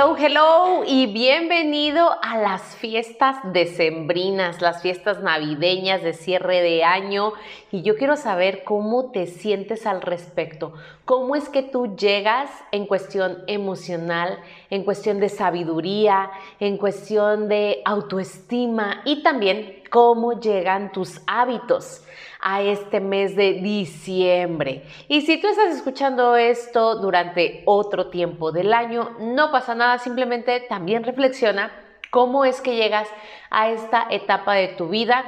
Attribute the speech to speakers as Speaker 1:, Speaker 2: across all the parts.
Speaker 1: Hello, hello y bienvenido a las fiestas decembrinas, las fiestas navideñas de cierre de año. Y yo quiero saber cómo te sientes al respecto. ¿Cómo es que tú llegas en cuestión emocional, en cuestión de sabiduría, en cuestión de autoestima y también cómo llegan tus hábitos? a este mes de diciembre. Y si tú estás escuchando esto durante otro tiempo del año, no pasa nada, simplemente también reflexiona cómo es que llegas a esta etapa de tu vida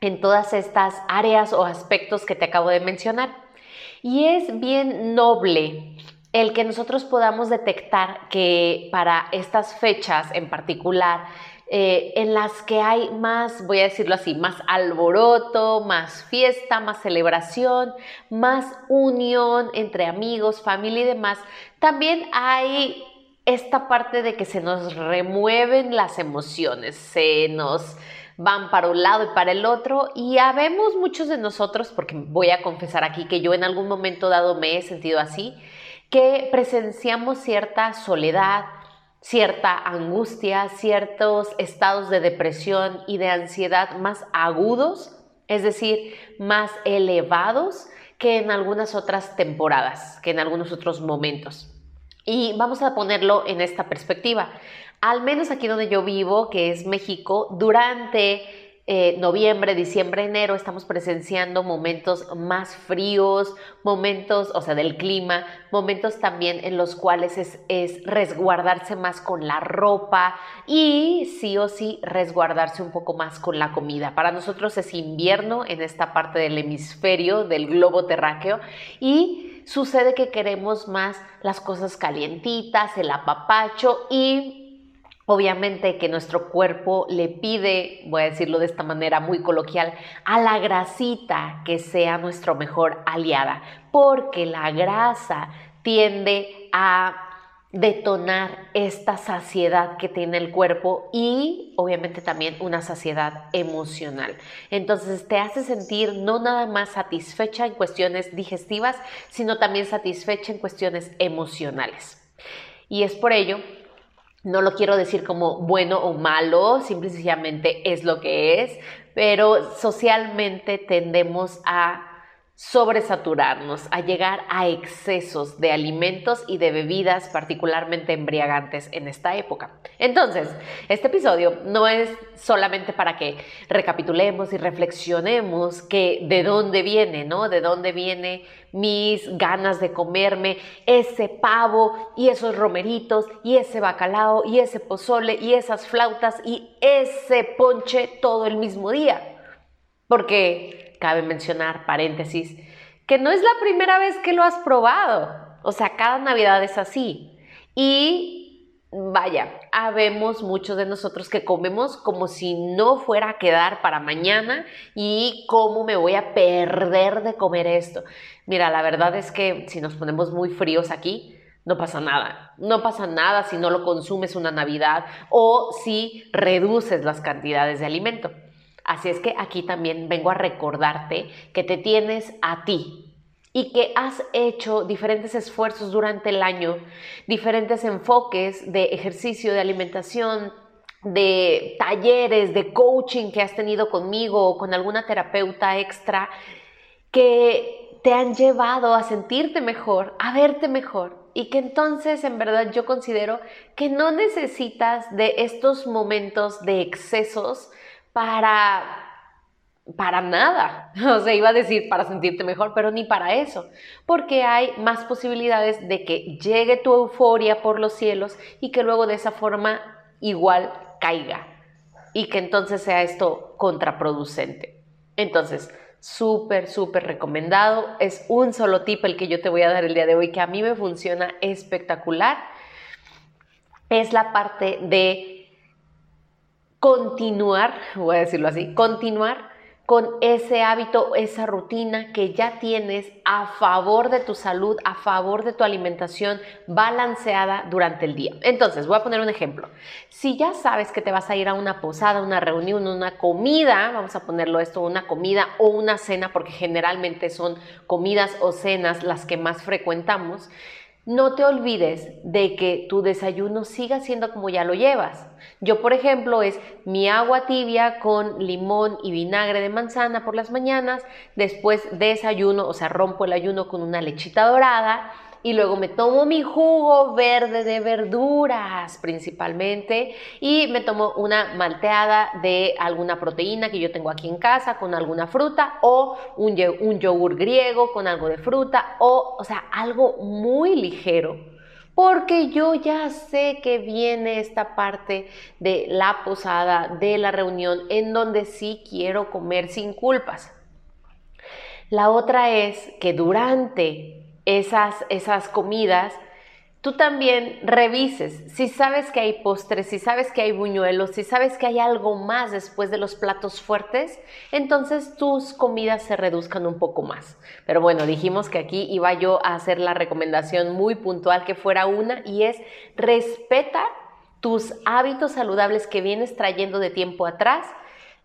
Speaker 1: en todas estas áreas o aspectos que te acabo de mencionar. Y es bien noble el que nosotros podamos detectar que para estas fechas en particular eh, en las que hay más, voy a decirlo así, más alboroto, más fiesta, más celebración, más unión entre amigos, familia y demás, también hay esta parte de que se nos remueven las emociones, se nos van para un lado y para el otro y habemos muchos de nosotros, porque voy a confesar aquí que yo en algún momento dado me he sentido así, que presenciamos cierta soledad, cierta angustia, ciertos estados de depresión y de ansiedad más agudos, es decir, más elevados que en algunas otras temporadas, que en algunos otros momentos. Y vamos a ponerlo en esta perspectiva. Al menos aquí donde yo vivo, que es México, durante eh, noviembre, diciembre, enero estamos presenciando momentos más fríos, momentos, o sea, del clima, momentos también en los cuales es, es resguardarse más con la ropa y sí o sí resguardarse un poco más con la comida. Para nosotros es invierno en esta parte del hemisferio, del globo terráqueo y sucede que queremos más las cosas calientitas, el apapacho y Obviamente que nuestro cuerpo le pide, voy a decirlo de esta manera muy coloquial, a la grasita que sea nuestro mejor aliada, porque la grasa tiende a detonar esta saciedad que tiene el cuerpo y obviamente también una saciedad emocional. Entonces te hace sentir no nada más satisfecha en cuestiones digestivas, sino también satisfecha en cuestiones emocionales. Y es por ello no lo quiero decir como bueno o malo, simplemente es lo que es, pero socialmente tendemos a sobresaturarnos, a llegar a excesos de alimentos y de bebidas particularmente embriagantes en esta época. Entonces, este episodio no es solamente para que recapitulemos y reflexionemos que de dónde viene, ¿no? De dónde viene mis ganas de comerme ese pavo y esos romeritos y ese bacalao y ese pozole y esas flautas y ese ponche todo el mismo día. Porque cabe mencionar, paréntesis, que no es la primera vez que lo has probado. O sea, cada Navidad es así. Y vaya, habemos muchos de nosotros que comemos como si no fuera a quedar para mañana y cómo me voy a perder de comer esto. Mira, la verdad es que si nos ponemos muy fríos aquí, no pasa nada. No pasa nada si no lo consumes una Navidad o si reduces las cantidades de alimento. Así es que aquí también vengo a recordarte que te tienes a ti y que has hecho diferentes esfuerzos durante el año, diferentes enfoques de ejercicio, de alimentación, de talleres, de coaching que has tenido conmigo o con alguna terapeuta extra que te han llevado a sentirte mejor, a verte mejor y que entonces en verdad yo considero que no necesitas de estos momentos de excesos para para nada. O sea, iba a decir para sentirte mejor, pero ni para eso, porque hay más posibilidades de que llegue tu euforia por los cielos y que luego de esa forma igual caiga y que entonces sea esto contraproducente. Entonces, súper, súper recomendado. Es un solo tip el que yo te voy a dar el día de hoy que a mí me funciona espectacular es la parte de continuar, voy a decirlo así, continuar con ese hábito, esa rutina que ya tienes a favor de tu salud, a favor de tu alimentación balanceada durante el día. Entonces, voy a poner un ejemplo. Si ya sabes que te vas a ir a una posada, una reunión, una comida, vamos a ponerlo esto, una comida o una cena, porque generalmente son comidas o cenas las que más frecuentamos, no te olvides de que tu desayuno siga siendo como ya lo llevas. Yo, por ejemplo, es mi agua tibia con limón y vinagre de manzana por las mañanas, después desayuno, o sea, rompo el ayuno con una lechita dorada y luego me tomo mi jugo verde de verduras principalmente y me tomo una malteada de alguna proteína que yo tengo aquí en casa con alguna fruta o un, un yogur griego con algo de fruta o, o sea, algo muy ligero porque yo ya sé que viene esta parte de la posada, de la reunión, en donde sí quiero comer sin culpas. La otra es que durante esas, esas comidas, tú también revises si sabes que hay postres, si sabes que hay buñuelos, si sabes que hay algo más después de los platos fuertes, entonces tus comidas se reduzcan un poco más. Pero bueno, dijimos que aquí iba yo a hacer la recomendación muy puntual que fuera una y es respeta tus hábitos saludables que vienes trayendo de tiempo atrás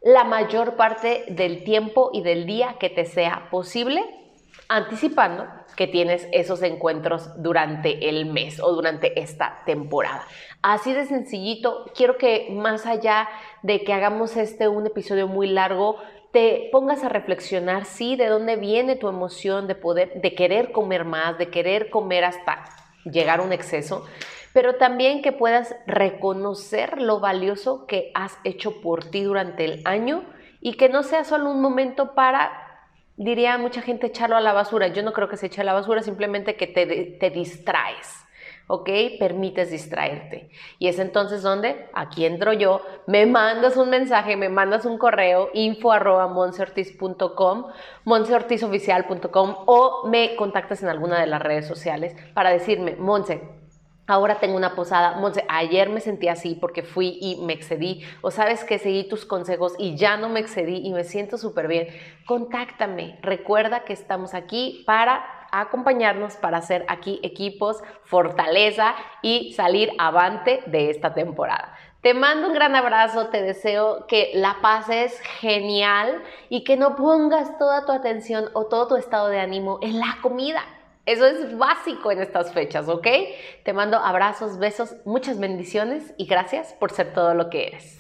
Speaker 1: la mayor parte del tiempo y del día que te sea posible, anticipando que tienes esos encuentros durante el mes o durante esta temporada. Así de sencillito, quiero que más allá de que hagamos este un episodio muy largo, te pongas a reflexionar, sí, de dónde viene tu emoción de poder, de querer comer más, de querer comer hasta llegar a un exceso, pero también que puedas reconocer lo valioso que has hecho por ti durante el año y que no sea solo un momento para diría mucha gente echarlo a la basura. Yo no creo que se eche a la basura, simplemente que te, te distraes. ¿ok? Permites distraerte. Y es entonces donde, aquí entro yo, me mandas un mensaje, me mandas un correo, info arroba monseortiz.com, o me contactas en alguna de las redes sociales para decirme, Monse, Ahora tengo una posada. Monse, ayer me sentí así porque fui y me excedí. O sabes que seguí tus consejos y ya no me excedí y me siento súper bien. Contáctame. Recuerda que estamos aquí para acompañarnos, para hacer aquí equipos, fortaleza y salir avante de esta temporada. Te mando un gran abrazo, te deseo que la pases genial y que no pongas toda tu atención o todo tu estado de ánimo en la comida eso es básico en estas fechas, ¿ok? Te mando abrazos, besos, muchas bendiciones y gracias por ser todo lo que eres.